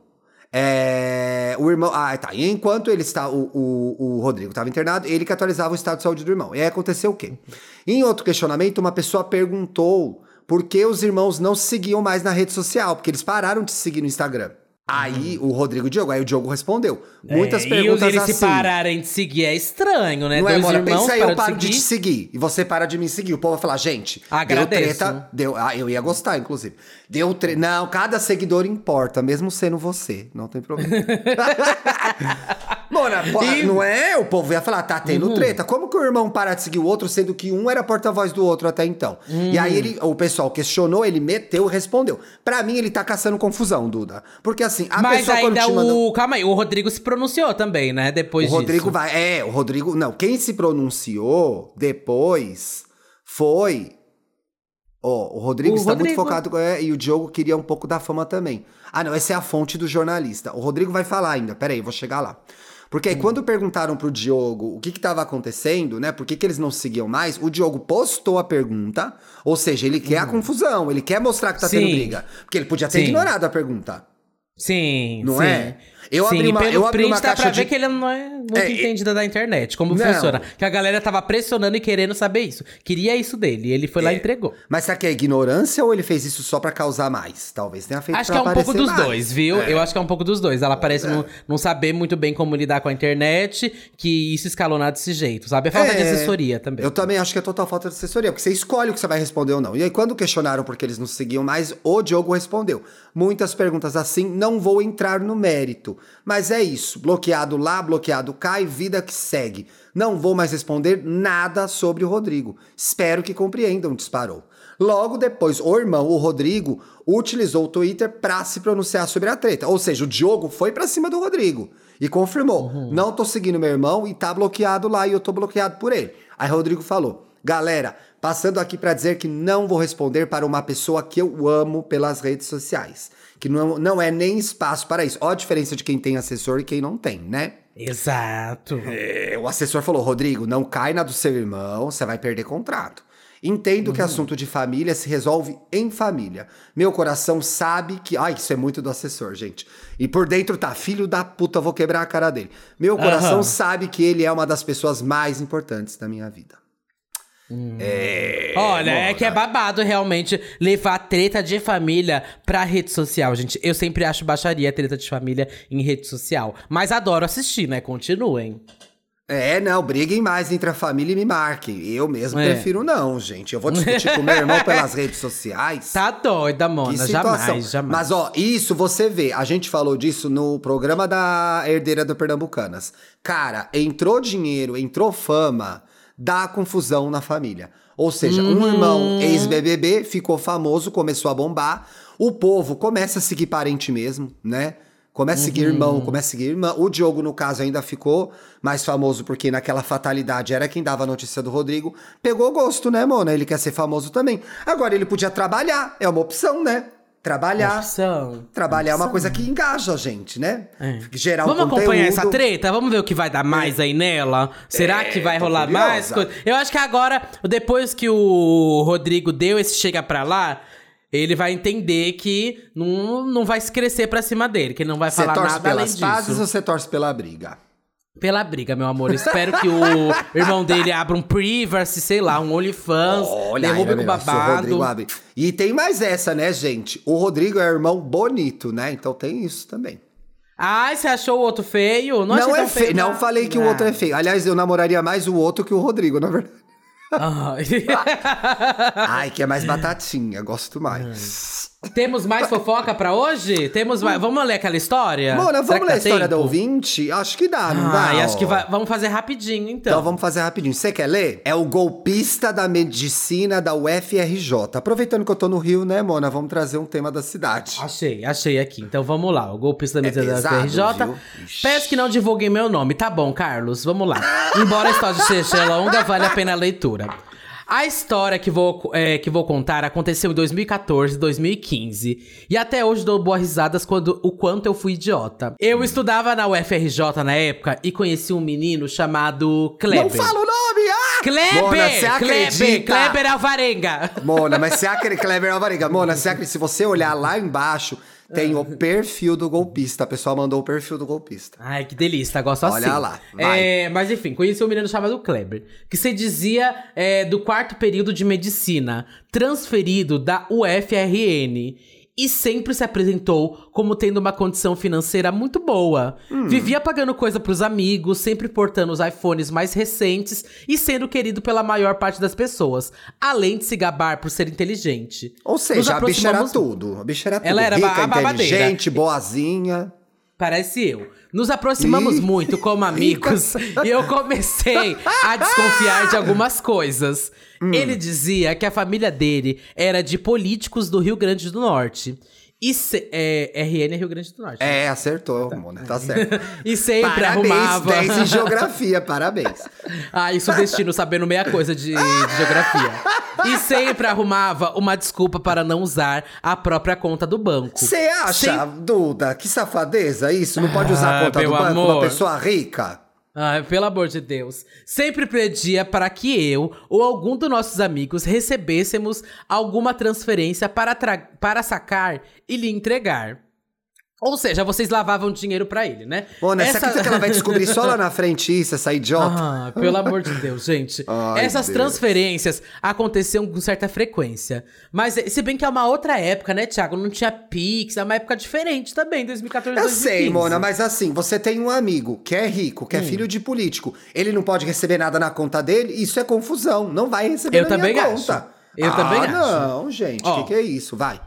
É, o irmão. Ah, tá. E enquanto ele está. O, o, o Rodrigo estava internado, ele que atualizava o estado de saúde do irmão. E aí aconteceu o quê? Em outro questionamento, uma pessoa perguntou por que os irmãos não se seguiam mais na rede social, porque eles pararam de se seguir no Instagram. Aí o Rodrigo Diogo, aí o Diogo respondeu. Muitas É, perguntas e eles assim. se pararem de seguir é estranho, né? Não é, Dois Mona? irmãos Pensa aí, eu paro de, seguir. te seguir e você para de me seguir. O povo vai falar, gente, Agradeço. deu treta. Deu, ah, eu ia gostar, inclusive. Deu treta. Não, cada seguidor importa, mesmo sendo você. Não tem problema. Mona, E- não é? O povo ia falar, tá tendo Uhum. treta. Como que o irmão para de seguir o outro, sendo que um era porta-voz do outro até então? E aí ele, o pessoal questionou, ele meteu e respondeu. Pra mim, ele tá caçando confusão, Duda. Porque assim, a Mas pessoa ainda o. Calma aí, o Rodrigo se pronunciou também, né? Depois O Rodrigo disso. vai. É, o Rodrigo. Não, quem se pronunciou depois foi. Ó, o Rodrigo O está muito Rodrigo. focado. é, e o Diogo queria um pouco da fama também. Ah, não, essa é a fonte do jornalista. O Rodrigo vai falar ainda. Peraí, eu vou chegar lá. Porque Hum. aí, quando perguntaram pro Diogo o que estava acontecendo, né? Por que, que eles não seguiam mais, o Diogo postou a pergunta. Ou seja, ele quer a confusão, ele quer mostrar que tá tendo Hum. Sim. briga. Porque ele podia ter Sim. ignorado a pergunta. Sim, Não sim. é? Eu sim, abri uma- pelo eu abri print uma dá pra de- ver que ele não é muito É, entendida da internet, como Não. funciona. Que a galera tava pressionando e querendo saber isso. Queria isso dele, e ele foi lá e entregou. Mas será que é ignorância ou ele fez isso só pra causar mais? Talvez tenha feito Acho que é um pouco dos mais. dois, viu? Eu acho que é um pouco dos dois. Ela parece não, não saber muito bem como lidar com a internet, que isso escalonar desse jeito, sabe? É falta de É, assessoria também. Eu também acho que é total falta de assessoria, porque você escolhe o que você vai responder ou não. E aí, quando questionaram por que eles não seguiam mais, o Diogo respondeu. Muitas perguntas assim, não vou entrar no mérito. Mas é isso. Bloqueado lá, bloqueado cá e vida que segue. Não vou mais responder nada sobre o Rodrigo. Espero que compreendam, disparou. Logo depois, o irmão, o Rodrigo, utilizou o Twitter pra se pronunciar sobre a treta. Ou seja, o Diogo foi pra cima do Rodrigo e confirmou: não tô seguindo meu irmão e tá bloqueado lá e eu tô bloqueado por ele. Aí Rodrigo falou: galera, passando aqui pra dizer que não vou responder para uma pessoa que eu amo pelas redes sociais. Que não, não é nem espaço para isso. Ó a diferença de quem tem assessor e quem não tem, né? Exato. É, o assessor falou: Rodrigo, não cai na do seu irmão, você vai perder contrato. Entendo que assunto de família se resolve em família. Meu coração sabe que. Ai, isso é muito do assessor, gente. E por dentro tá, filho da puta, vou quebrar a cara dele. Meu coração Aham. sabe que ele é uma das pessoas mais importantes da minha vida. É. Olha, é Mona. que é babado realmente levar treta de família pra rede social, gente. Eu sempre acho baixaria treta de família em rede social. Mas adoro assistir, né? Continuem. É, não, briguem mais entre a família e me marquem. Eu mesmo É. prefiro não, gente. Eu vou discutir com meu irmão pelas redes sociais. Tá doida, Mona. Jamais, jamais. Mas, ó, isso você vê. A gente falou disso no programa da herdeira do Pernambucanas. Cara, entrou dinheiro, entrou fama, dá confusão na família. Ou seja, um Uhum. irmão ex-BBB ficou famoso, começou a bombar. O povo começa a seguir parente mesmo, né? Começa a seguir Uhum. irmão, começa a seguir irmã. O Diogo, no caso, ainda ficou mais famoso porque naquela fatalidade era quem dava a notícia do Rodrigo. Pegou gosto, né, Mona? Ele quer ser famoso também. Agora ele podia trabalhar, é uma opção, né? Trabalhar. Opção. Trabalhar é uma coisa que engaja a gente, né? É. Gerar Vamos um conteúdo. acompanhar essa treta? Vamos ver o que vai dar mais aí nela? Será que vai rolar mais curiosa. coisa? Eu acho que agora, depois que o Rodrigo deu esse chega pra lá, ele vai entender que não, não vai se crescer pra cima dele, que ele não vai Você falar torce nada além pelas disso. pazes ou você torce pela briga? Pela briga, meu amor. Espero que o irmão dele abra um Privacy, sei lá, um OnlyFans, derrube aí, com o babado. E tem mais essa, né, gente? O Rodrigo é irmão bonito, né? Então tem isso também. Ai, você achou o outro feio? Não, Não, é tão feio. Não não. falei que o Ah. outro é feio. Aliás, eu namoraria mais o outro que o Rodrigo, na verdade. Ai. Que é mais batatinha, gosto Hum. Temos mais fofoca pra hoje? Temos mais... Vamos ler aquela história? Mona, vamos que ler a dá história do tempo? ouvinte? Acho que dá, não dá? Ai, acho que vai... vamos fazer rapidinho, então. Então vamos fazer rapidinho. Você quer ler? É o golpista da medicina da UFRJ. Aproveitando que eu tô no Rio, né, Mona? Vamos trazer um tema da cidade. Achei, achei aqui. Então vamos lá. O golpista da medida da pesado, FRJ. viu? Ixi. Peço que não divulguem meu nome. Tá bom, Carlos, vamos lá. Embora a história seja longa, vale a pena a leitura. A história que vou, é, que vou contar aconteceu em 2014, 2015. E até hoje dou boas risadas quando o quanto eu fui idiota. Eu estudava na UFRJ na época e conheci um menino chamado Kleber. Não fala o nome! Ah! Kleber! Mona, você Kleber! acredita? Kleber Alvarenga! Mona, mas você acredita, Kleber Alvarenga, Mona, você acredita, se você olhar lá embaixo, tem o perfil do golpista. A pessoa mandou o perfil do golpista. Ai, que delícia, gosto Olha assim. lá, vai. É, mas enfim, conheci um menino chamado Kleber, que se dizia é, do quarto período de medicina, transferido da UFRN. E sempre se apresentou como tendo uma condição financeira muito boa. Hum. Vivia pagando coisa pros amigos, sempre portando os iPhones mais recentes e sendo querido pela maior parte das pessoas. Além de se gabar por ser inteligente. Ou seja, a bicha era tudo. A bicha era tudo. Ela era Rica, a babadeira. inteligente, boazinha. Parece eu. Nos aproximamos Ih. muito como amigos e eu comecei a desconfiar de algumas coisas. Hum. Ele dizia que a família dele era de políticos do Rio Grande do Norte. E é, RN é Rio Grande do Norte. É, acertou, Mona, tá certo. E sempre parabéns, arrumava. 10 em geografia, parabéns. Ah, isso destino sabendo meia coisa de, de geografia. E sempre arrumava uma desculpa para não usar a própria conta do banco. Você acha, Duda, que safadeza isso? Não pode usar Ah, a conta do banco amor. uma pessoa rica? Ai, pelo amor de Deus. Sempre pedia para que eu ou algum dos nossos amigos recebêssemos alguma transferência para, para sacar e lhe entregar. Ou seja, vocês lavavam dinheiro pra ele, né? Mona, você Essa- acredita que ela vai descobrir só lá na frente isso, essa idiota? Ah, pelo amor de Deus, gente. Ai, Essas Deus. transferências aconteciam com certa frequência. Mas, eh, se bem que é uma outra época, né, Thiago? Não tinha Pix, é uma época diferente também, 2014, Eu 2015. sei, Mona, mas assim, você tem um amigo que é rico, Hum. que é filho de político. Ele não pode receber nada na conta dele? Isso é confusão. Não vai receber Eu na também minha acho. conta. Eu ah, também acho. não, gente. O que, que é isso? Vai.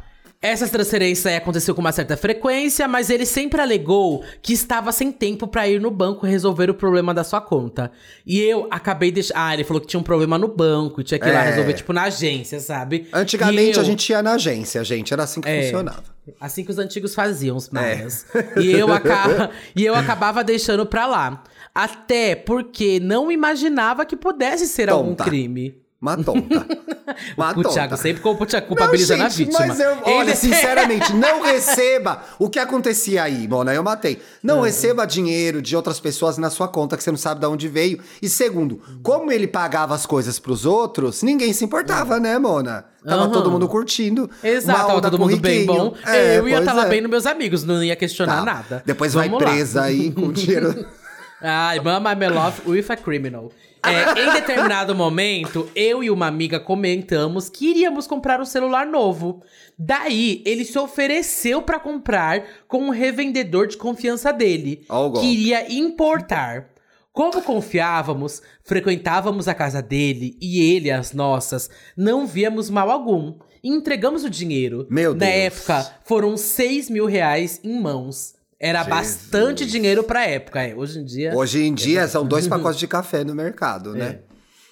Essas transferências aí aconteceu com uma certa frequência, mas ele sempre alegou que estava sem tempo pra ir no banco resolver o problema da sua conta. E eu acabei deixando. Ah, ele falou que tinha um problema no banco e tinha que ir lá É. resolver, tipo, na agência, sabe? Antigamente E a eu- gente ia na agência, gente. Era assim que É. funcionava. Assim que os antigos faziam, É. os maias. E, eu e eu acabava deixando pra lá. Até porque não imaginava que pudesse ser algum Tonta. crime. Uma tonta. Uma O tonta. Thiago sempre culpa- culpabilizando não, a gente, vítima. Mas eu, olha, Ele- sinceramente, não receba o que acontecia aí, Mona. Eu matei. Não Ah. receba dinheiro de outras pessoas na sua conta que você não sabe de onde veio. E segundo, como ele pagava as coisas pros outros, ninguém se importava, né, Mona? Tava Aham. todo mundo curtindo. Exato, tava todo mundo bem bom. É, eu ia estar lá é. bem nos meus amigos, não ia questionar Tá. nada. Depois Vamos vai lá. presa aí com dinheiro. Ai, mama my love with a criminal. É, em determinado momento, eu e uma amiga comentamos que iríamos comprar um celular novo. Daí, ele se ofereceu pra comprar com um revendedor de confiança dele, Ó o golpe. que iria importar. Como confiávamos, frequentávamos a casa dele e ele as nossas, não víamos mal algum. E entregamos o dinheiro. Meu Na Deus. época, foram 6 mil reais em mãos. Era Jesus. bastante dinheiro pra época. É. Hoje em dia. Hoje em dia são dois pacotes de café no mercado, né?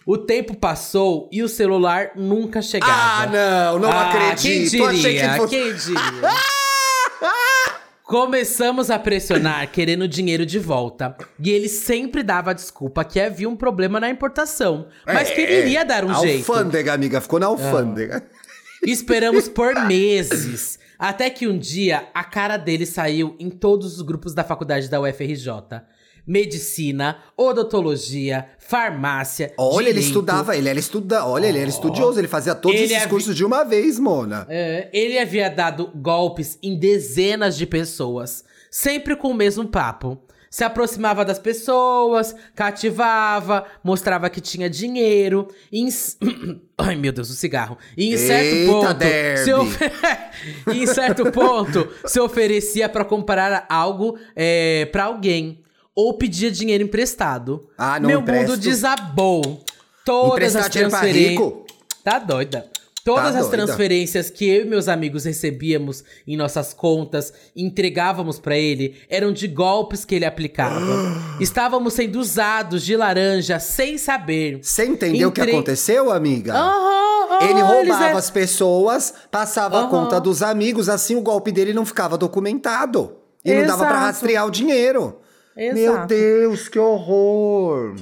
O tempo passou e o celular nunca chegava. Ah, não, não Ah, acredito. Quem diria? que Quem diria? Começamos a pressionar, querendo dinheiro de volta. E ele sempre dava a desculpa que havia um problema na importação. Mas que ele iria dar um jeito. Ah. Alfândega, amiga. Ficou na alfândega. Esperamos por meses. Até que um dia a cara dele saiu em todos os grupos da faculdade da UFRJ. medicina, odontologia, farmácia. Olha, ele direito. estudava, ele era estuda, olha, ele era estudioso, ele fazia todos Ele esses é cursos de uma vez, Mona. É, ele havia dado golpes em dezenas de pessoas, sempre com o mesmo papo. Se aproximava das pessoas, cativava, mostrava que tinha dinheiro. Em... Ai, meu Deus, o cigarro. E em certo Eita, ponto. Derby. Se ofe- em certo ponto, se oferecia pra comprar algo é, para alguém. Ou pedia dinheiro emprestado. Ah, não Meu empresto. mundo desabou. Todas Emprestar as transferências. Tá doida. Todas Tá as doida. transferências que eu e meus amigos recebíamos em nossas contas entregávamos pra ele eram de golpes que ele aplicava. Estávamos sendo usados de laranja sem saber. Você entendeu o que Entre- aconteceu, amiga? Aham, aham, Ele eles roubava eram- as pessoas, passava a Aham. conta dos amigos, assim o golpe dele não ficava documentado. E não dava pra Exato. rastrear o dinheiro. Meu Exato. Deus, que horror!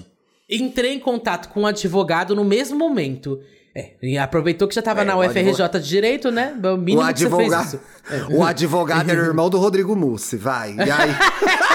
Entrei em contato com um advogado no mesmo momento. É, e aproveitou que já tava É, na o UFRJ de Direito, né? O O mínimo fez advogado, isso. o advogado era o irmão do Rodrigo Mussi, vai. E aí,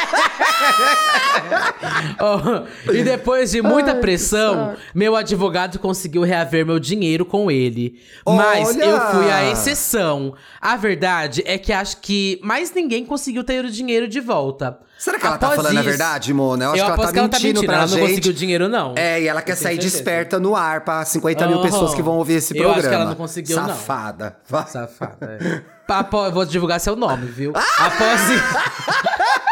Oh, e depois de muita pressão, meu advogado conseguiu reaver meu dinheiro com ele. Mas Olha! eu fui a exceção. A verdade é que acho que mais ninguém conseguiu ter o dinheiro de volta. Será que ela tá Após falando a isso- verdade, Mona? Eu acho eu que ela tá que ela tá mentindo mentindo, pra ela não gente. conseguiu dinheiro, não. É, e ela quer Eu sair certeza. desperta no ar pra 50 mil pessoas que vão ouvir esse Eu programa. acho que ela não conseguiu, não. Safada. Safada. é. Após, vou divulgar seu nome, viu? Após isso.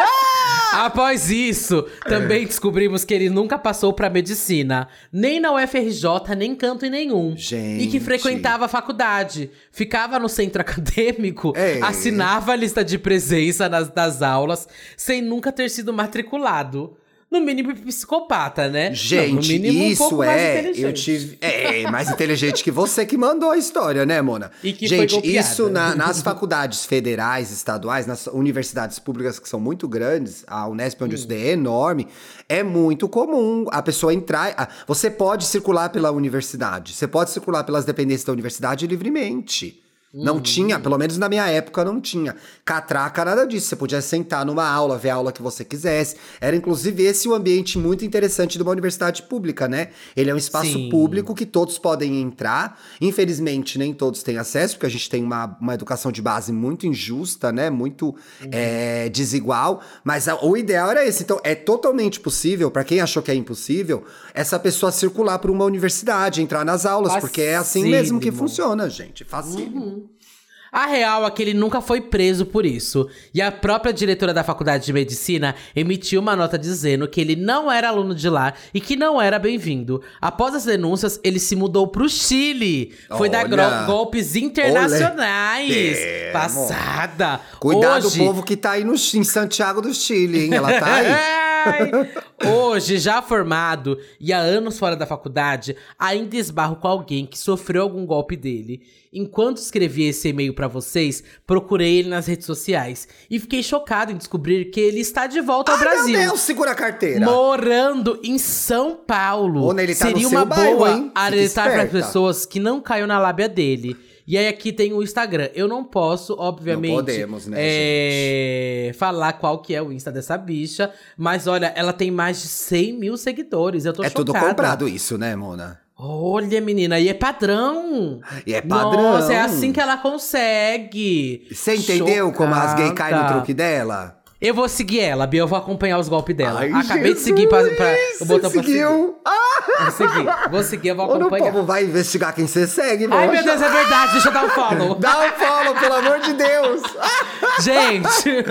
Após isso, também descobrimos que ele nunca passou pra medicina, nem na UFRJ, nem canto em nenhum. Gente. E que frequentava a faculdade, ficava no centro acadêmico, É. assinava a lista de presença nas, das aulas, sem nunca ter sido matriculado. No mínimo psicopata, né? Não, no Gente, mínimo um isso mais é. Eu tive. É, mais inteligente que você que mandou a história, né, Mona? E que Gente, isso na- nas faculdades federais, estaduais, nas universidades públicas que são muito grandes, a Unesp, onde eu estudei, é enorme, é muito comum a pessoa entrar. a- Você pode circular pela universidade, você pode circular pelas dependências da universidade livremente. Não tinha, pelo menos na minha época não tinha. Catraca, nada disso. Você podia sentar numa aula, ver a aula que você quisesse. Era inclusive esse o ambiente muito interessante de uma universidade pública, né? Ele é um espaço Sim. público que todos podem entrar. Infelizmente, nem todos têm acesso, porque a gente tem uma, uma educação de base muito injusta, né? Muito é, desigual. Mas a- o ideal era esse. Então, é totalmente possível, para quem achou que é impossível, essa pessoa circular por uma universidade, entrar nas aulas, porque é assim mesmo que funciona, gente. Facílimo. A real é que ele nunca foi preso por isso. E a própria diretora da faculdade de medicina emitiu uma nota dizendo que ele não era aluno de lá e que não era bem-vindo. Após as denúncias, ele se mudou pro Chile. Foi dar Olha. gro- golpes internacionais. É, Passada. Cuidado Hoje... do povo que tá aí no, em Santiago do Chile, hein? Ela tá aí. Ai. Hoje, já formado e há anos fora da faculdade, ainda esbarro com alguém que sofreu algum golpe dele. Enquanto escrevi esse e-mail pra vocês, procurei ele nas redes sociais e fiquei chocado em descobrir que ele está de volta ao Ai, Brasil. Meu Deus, segura a carteira. Morando em São Paulo. Ô, ele tá Seria uma bairro, boa hein? Alertar para esperta. pessoas que não caiam na lábia dele. E aí aqui tem o Instagram. Eu não posso, obviamente, Não podemos, né, é, falar qual que é o Insta dessa bicha. Mas olha, ela tem mais de 100 mil seguidores. Eu tô É chocada. tudo comprado isso, né, Mona? Olha, menina, e é padrão. E é padrão. Nossa, é assim que ela consegue. Você entendeu como as gays caem no Chocada. truque dela? Eu vou seguir ela, Bia. Eu vou acompanhar os golpes dela. Ai, Acabei de seguir pra, pra, Jesus, o botão pra seguir. seguiu. Ah! Vou seguir, vou seguir, eu vou Ou o acompanhar. povo vai investigar quem você segue, Ai, moça. meu Deus, é verdade, deixa eu dar um follow. Dá um follow, pelo amor de Deus. Gente,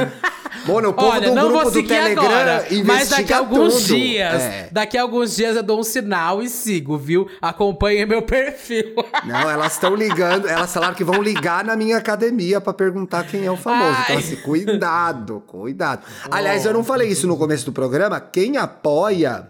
Mano, o povo olha, do não grupo vou do Telegram agora, mas daqui a alguns tudo. dias, É. daqui a alguns dias eu dou um sinal e sigo, viu? Acompanhem meu perfil. Não, elas estão ligando, elas falaram que vão ligar na minha academia pra perguntar quem é o famoso. Então, Ai. assim, cuidado, cuidado. Aliás, eu não falei isso no começo do programa. Quem apoia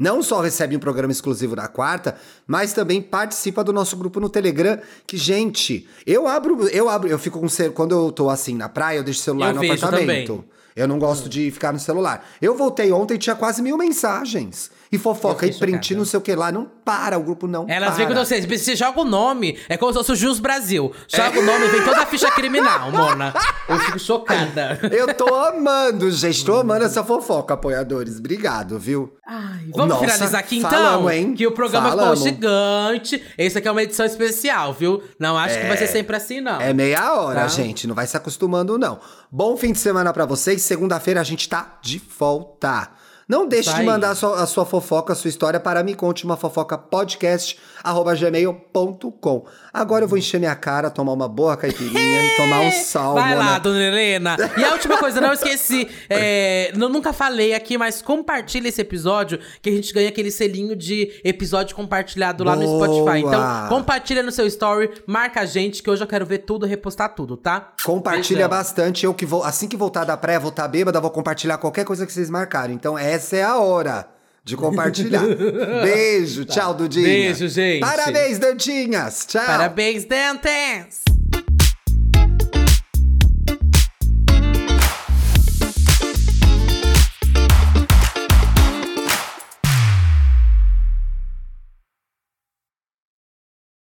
não só recebe um programa exclusivo na quarta, mas também participa do nosso grupo no Telegram. Que, gente, eu abro, eu abro, eu fico com quando eu tô assim na praia, eu deixo o celular Eu no apartamento. também. Eu não gosto de ficar no celular. Eu voltei ontem e tinha quase mil mensagens. E fofoca, e print, chocada. não sei o que lá. Não para, o grupo não Elas para. vêm com vocês. Você joga o nome, é como se fosse o Jus Brasil. Joga o nome, vem toda a ficha criminal, Mona. Eu fico chocada. Eu tô amando, gente. Tô amando essa fofoca, apoiadores. Obrigado, viu? Ai, vamos Nossa, finalizar aqui então? falamos, hein? Que o programa Falamos. ficou gigante. Esse aqui é uma edição especial, viu? Não acho que vai ser sempre assim, não. É meia hora, Tá. gente. Não vai se acostumando, não. Bom fim de semana pra vocês. Segunda-feira a gente tá de volta. Não deixe de mandar a sua, a sua fofoca, a sua história para me conte uma fofoca podcast arroba gmail.com. Agora eu vou encher minha cara, tomar uma boa caipirinha e tomar um sal. Vai lá, dona Helena. E a última coisa, não esqueci. é, eu nunca falei aqui, mas compartilha esse episódio que a gente ganha aquele selinho de episódio compartilhado lá no Boa. Spotify. Então, compartilha no seu story, marca a gente, que hoje eu quero ver tudo, repostar tudo, tá? Compartilha Beijão. bastante. Eu que vou, assim que voltar da praia, vou estar bêbada, vou compartilhar qualquer coisa que vocês marcarem. Então essa é a hora de compartilhar. Beijo, tchau, Dudinha. Beijo, gente. Parabéns, Dantinhas. Tchau. Parabéns, Dentes!